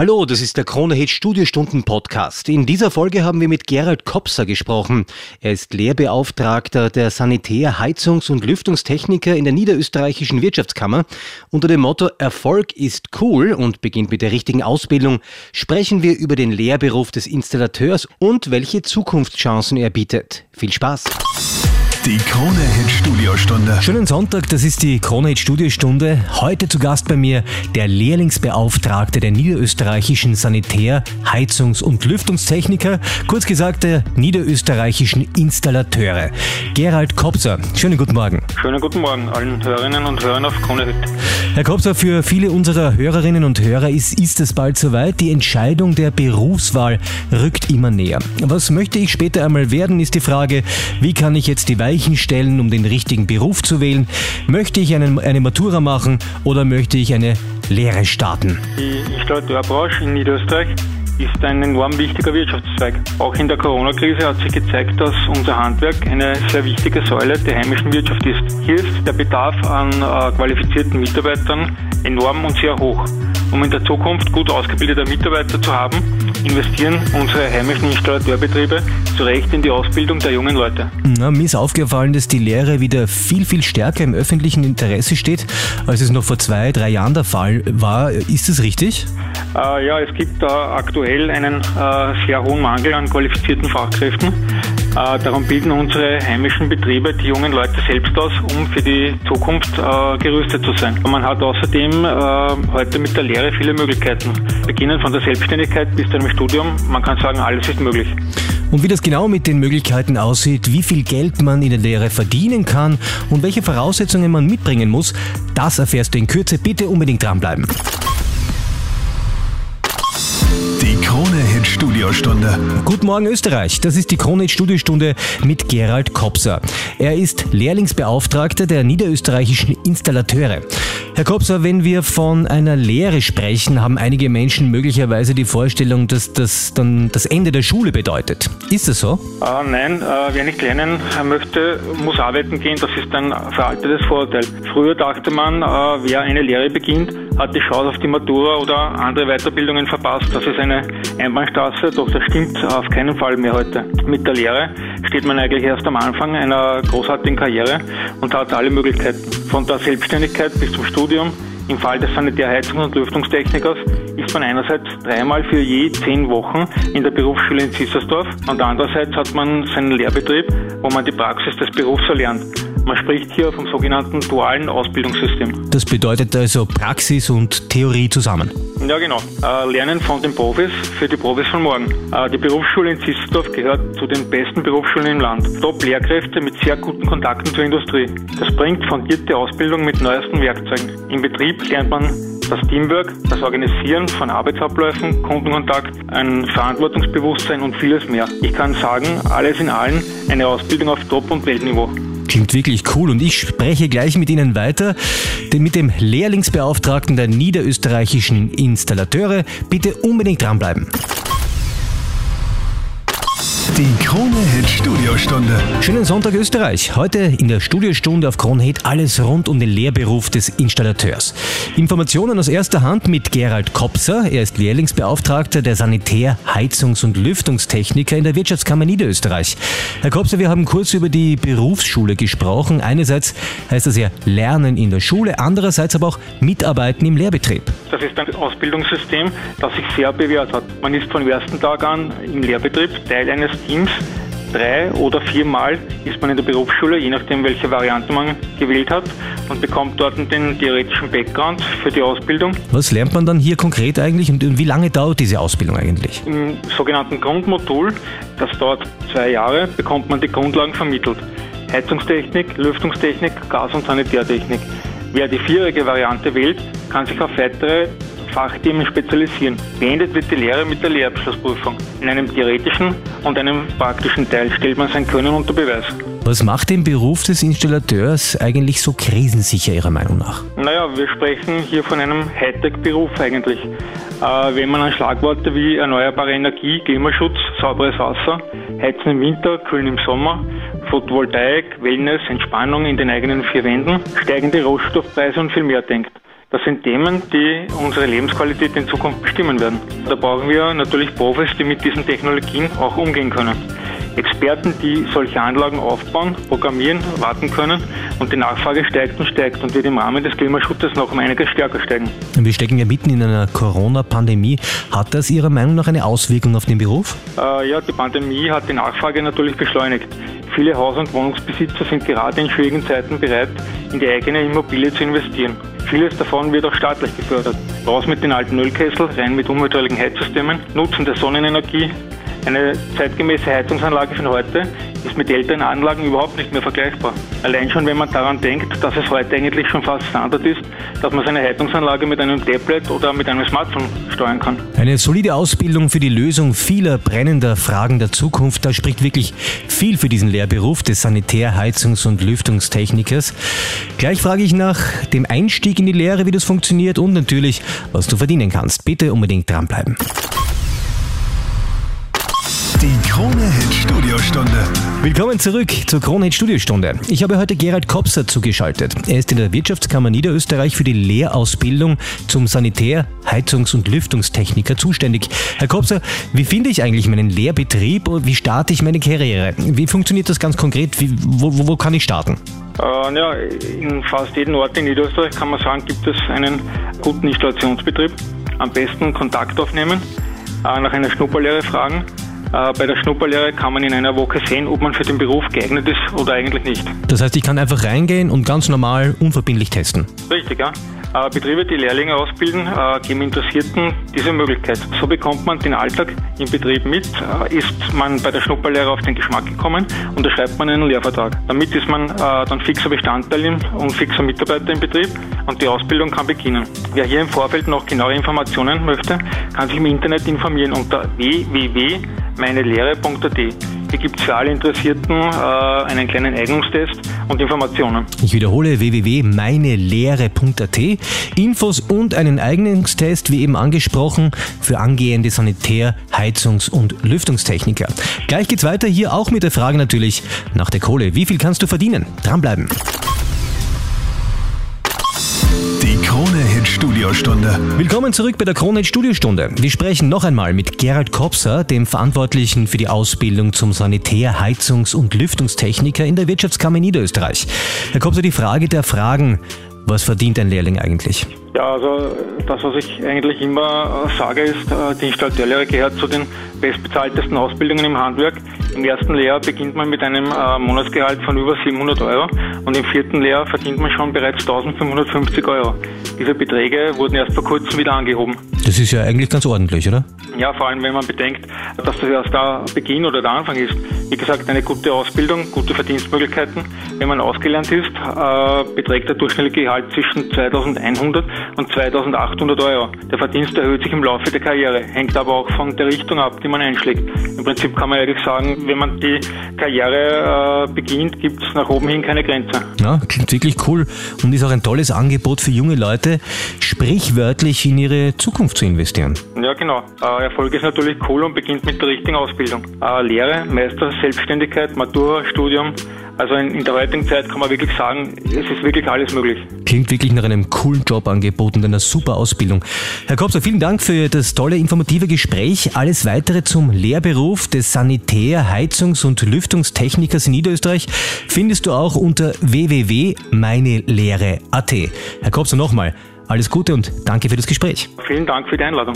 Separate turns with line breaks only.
Hallo, das ist der Kronehit Studiostunden Podcast. In dieser Folge haben wir mit Gerald Kopser gesprochen. Er ist Lehrbeauftragter der Sanitär-, Heizungs- und Lüftungstechniker in der Niederösterreichischen Wirtschaftskammer. Unter dem Motto Erfolg ist cool und beginnt mit der richtigen Ausbildung sprechen wir über den Lehrberuf des Installateurs und welche Zukunftschancen er bietet. Viel Spaß!
Die Krone-Hit Studiostunde.
Schönen Sonntag, das ist die Krone-Hit Studiostunde. Heute zu Gast bei mir der Lehrlingsbeauftragte der niederösterreichischen Sanitär-, Heizungs- und Lüftungstechniker, kurz gesagt der niederösterreichischen Installateure. Gerald Kopser. Schönen guten Morgen.
Schönen guten Morgen allen Hörerinnen und Hörern auf Krone-Hit.
Herr Kopser, für viele unserer Hörerinnen und Hörer ist, ist es bald soweit. Die Entscheidung der Berufswahl rückt immer näher. Was möchte ich später einmal werden, ist die Frage, wie kann ich jetzt die Weichen stellen, um den richtigen Beruf zu wählen? Möchte ich einen, eine Matura machen oder möchte ich eine Lehre starten?
Die Installateurbranche in Niederösterreich ist ein enorm wichtiger Wirtschaftszweig. Auch in der Corona-Krise hat sich gezeigt, dass unser Handwerk eine sehr wichtige Säule der heimischen Wirtschaft ist. Hier ist der Bedarf an äh, qualifizierten Mitarbeitern enorm und sehr hoch. Um in der Zukunft gut ausgebildete Mitarbeiter zu haben, investieren unsere heimischen Installateurbetriebe zu Recht in die Ausbildung der jungen Leute.
Na, mir ist aufgefallen, dass die Lehre wieder viel, viel stärker im öffentlichen Interesse steht, als es noch vor zwei, drei Jahren der Fall war. Ist das richtig?
Äh, ja, es gibt da aktuell einen äh, sehr hohen Mangel an qualifizierten Fachkräften. Äh, darum bilden unsere heimischen Betriebe die jungen Leute selbst aus, um für die Zukunft äh, gerüstet zu sein. Man hat außerdem äh, heute mit der Lehre viele Möglichkeiten. Beginnen von der Selbstständigkeit bis zu einem Studium. Man kann sagen, alles ist möglich.
Und wie das genau mit den Möglichkeiten aussieht, wie viel Geld man in der Lehre verdienen kann und welche Voraussetzungen man mitbringen muss, das erfährst du in Kürze. Bitte unbedingt dranbleiben.
Studiostunde.
Guten Morgen Österreich, das ist die Krone Studiostunde mit Gerald Kopser. Er ist Lehrlingsbeauftragter der niederösterreichischen Installateure. Herr Kopser, wenn wir von einer Lehre sprechen, haben einige Menschen möglicherweise die Vorstellung, dass das dann das Ende der Schule bedeutet. Ist das so?
Äh, nein, äh, wer nicht lernen möchte, muss arbeiten gehen. Das ist ein veraltetes Vorurteil. Früher dachte man, äh, wer eine Lehre beginnt, hat die Chance auf die Matura oder andere Weiterbildungen verpasst. Das ist eine Einbahnstraße, doch das stimmt auf keinen Fall mehr heute. Mit der Lehre steht man eigentlich erst am Anfang einer großartigen Karriere und hat alle Möglichkeiten. Von der Selbstständigkeit bis zum Studium. Im Fall des Sanitärheizungs- und Lüftungstechnikers ist man einerseits dreimal für je zehn Wochen in der Berufsschule in Sissersdorf und andererseits hat man seinen Lehrbetrieb, wo man die Praxis des Berufs erlernt. Man spricht hier vom sogenannten dualen Ausbildungssystem.
Das bedeutet also Praxis und Theorie zusammen.
Ja, genau. Äh, Lernen von den Profis für die Profis von morgen. Äh, die Berufsschule in Sissdorf gehört zu den besten Berufsschulen im Land. Top-Lehrkräfte mit sehr guten Kontakten zur Industrie. Das bringt fundierte Ausbildung mit neuesten Werkzeugen. Im Betrieb lernt man das Teamwork, das Organisieren von Arbeitsabläufen, Kundenkontakt, ein Verantwortungsbewusstsein und vieles mehr. Ich kann sagen, alles in allem eine Ausbildung auf Top- und Weltniveau.
Klingt wirklich cool und ich spreche gleich mit Ihnen weiter, denn mit dem Lehrlingsbeauftragten der niederösterreichischen Installateure. Bitte unbedingt dranbleiben.
Die Krone-Hit Studiostunde.
Schönen Sonntag Österreich. Heute in der Studiostunde auf Kronhit alles rund um den Lehrberuf des Installateurs. Informationen aus erster Hand mit Gerald Kopser. Er ist Lehrlingsbeauftragter der Sanitär-, Heizungs- und Lüftungstechniker in der Wirtschaftskammer Niederösterreich. Herr Kopser, wir haben kurz über die Berufsschule gesprochen. Einerseits heißt das ja Lernen in der Schule, andererseits aber auch Mitarbeiten im Lehrbetrieb.
Das ist ein Ausbildungssystem, das sich sehr bewährt hat. Man ist von dem ersten Tag an im Lehrbetrieb Teil eines Teams. Drei oder viermal ist man in der Berufsschule, je nachdem welche Variante man gewählt hat, und bekommt dort den theoretischen Background für die Ausbildung.
Was lernt man dann hier konkret eigentlich und wie lange dauert diese Ausbildung eigentlich?
Im sogenannten Grundmodul, das dauert zwei Jahre, bekommt man die Grundlagen vermittelt. Heizungstechnik, Lüftungstechnik, Gas- und Sanitärtechnik. Wer die vierjährige Variante wählt, kann sich auf weitere Fachthemen spezialisieren. Beendet wird die Lehre mit der Lehrabschlussprüfung. In einem theoretischen und einem praktischen Teil stellt man sein Können unter Beweis.
Was macht den Beruf des Installateurs eigentlich so krisensicher Ihrer Meinung nach?
Naja, wir sprechen hier von einem Hightech-Beruf eigentlich. Äh, wenn man an Schlagworte wie erneuerbare Energie, Klimaschutz, sauberes Wasser, Heizen im Winter, Kühlen im Sommer, Photovoltaik, Wellness, Entspannung in den eigenen vier Wänden, steigende Rohstoffpreise und viel mehr denkt. Das sind Themen, die unsere Lebensqualität in Zukunft bestimmen werden. Da brauchen wir natürlich Profis, die mit diesen Technologien auch umgehen können. Experten, die solche Anlagen aufbauen, programmieren, warten können und die Nachfrage steigt und steigt und wird im Rahmen des Klimaschutzes noch um einiges stärker steigen.
Wir stecken ja mitten in einer Corona-Pandemie. Hat das Ihrer Meinung nach eine Auswirkung auf den Beruf?
Äh, ja, die Pandemie hat die Nachfrage natürlich beschleunigt. Viele Haus- und Wohnungsbesitzer sind gerade in schwierigen Zeiten bereit, in die eigene Immobilie zu investieren. Vieles davon wird auch staatlich gefördert. Raus mit den alten Ölkessel, rein mit umweltfreundlichen Heizsystemen, Nutzen der Sonnenenergie. Eine zeitgemäße Heizungsanlage von heute ist mit älteren Anlagen überhaupt nicht mehr vergleichbar. Allein schon, wenn man daran denkt, dass es heute eigentlich schon fast Standard ist, dass man seine Heizungsanlage mit einem Tablet oder mit einem Smartphone steuern kann.
Eine solide Ausbildung für die Lösung vieler brennender Fragen der Zukunft, da spricht wirklich viel für diesen Lehrberuf des Sanitär-, Heizungs- und Lüftungstechnikers. Gleich frage ich nach dem Einstieg in die Lehre, wie das funktioniert und natürlich, was du verdienen kannst. Bitte unbedingt dranbleiben.
Die Krone-Hit Studiostunde.
Willkommen zurück zur Kronhit Studiostunde. Ich habe heute Gerald Kopser zugeschaltet. Er ist in der Wirtschaftskammer Niederösterreich für die Lehrausbildung zum Sanitär-, Heizungs- und Lüftungstechniker zuständig. Herr Kopser, wie finde ich eigentlich meinen Lehrbetrieb und wie starte ich meine Karriere? Wie funktioniert das ganz konkret? Wie, wo, wo, wo kann ich starten?
Äh, ja, in fast jedem Ort in Niederösterreich kann man sagen, gibt es einen guten Installationsbetrieb. Am besten Kontakt aufnehmen, äh, nach einer Schnupperlehre fragen bei der Schnupperlehre kann man in einer Woche sehen, ob man für den Beruf geeignet ist oder eigentlich nicht.
Das heißt, ich kann einfach reingehen und ganz normal unverbindlich testen.
Richtig, ja. Äh, Betriebe, die Lehrlinge ausbilden, äh, geben Interessierten diese Möglichkeit. So bekommt man den Alltag im Betrieb mit, ist man bei der Schnupperlehre auf den Geschmack gekommen, unterschreibt man einen Lehrvertrag. Damit ist man dann fixer Bestandteil und fixer Mitarbeiter im Betrieb und die Ausbildung kann beginnen. Wer hier im Vorfeld noch genauere Informationen möchte, kann sich im Internet informieren unter www meinelehre.at. Hier gibt es für alle Interessierten äh, einen kleinen Eignungstest und Informationen.
Ich wiederhole www.meinelehre.at. Infos und einen Eignungstest, wie eben angesprochen, für angehende Sanitär-, Heizungs- und Lüftungstechniker. Gleich geht's weiter hier auch mit der Frage natürlich nach der Kohle. Wie viel kannst du verdienen? Dranbleiben.
Studiostunde.
Willkommen zurück bei der Krone Studiostunde. Wir sprechen noch einmal mit Gerald Kopser, dem Verantwortlichen für die Ausbildung zum Sanitär-, Heizungs- und Lüftungstechniker in der Wirtschaftskammer Niederösterreich. Herr Kopser, die Frage der Fragen. Was verdient ein Lehrling eigentlich?
Ja, also das, was ich eigentlich immer sage, ist, äh, die Installateurlehre gehört zu den bestbezahltesten Ausbildungen im Handwerk. Im ersten Lehrjahr beginnt man mit einem äh, Monatsgehalt von über 700 Euro und im vierten Lehrjahr verdient man schon bereits 1550 Euro. Diese Beträge wurden erst vor kurzem wieder angehoben.
Das ist ja eigentlich ganz ordentlich, oder?
Ja, vor allem wenn man bedenkt, dass das erst der Beginn oder der Anfang ist. Wie gesagt, eine gute Ausbildung, gute Verdienstmöglichkeiten. Wenn man ausgelernt ist, äh, beträgt der durchschnittliche Gehalt zwischen 2100 und 2800 Euro. Der Verdienst erhöht sich im Laufe der Karriere, hängt aber auch von der Richtung ab, die man einschlägt. Im Prinzip kann man ehrlich sagen, wenn man die Karriere äh, beginnt, gibt es nach oben hin keine Grenze.
Ja, klingt wirklich cool und ist auch ein tolles Angebot für junge Leute, sprichwörtlich in ihre Zukunft zu investieren.
Ja, genau. Äh, Erfolg ist natürlich cool und beginnt mit der richtigen Ausbildung. Äh, Lehre, Meister, Selbstständigkeit, Matura, Studium, also in, in, der heutigen Zeit kann man wirklich sagen, es ist wirklich alles möglich.
Klingt wirklich nach einem coolen Jobangebot und einer super Ausbildung. Herr Kopser, vielen Dank für das tolle informative Gespräch. Alles weitere zum Lehrberuf des Sanitär-, Heizungs- und Lüftungstechnikers in Niederösterreich findest du auch unter www.meinelehre.at. Herr Kopser, nochmal alles Gute und danke für das Gespräch.
Vielen Dank für die Einladung.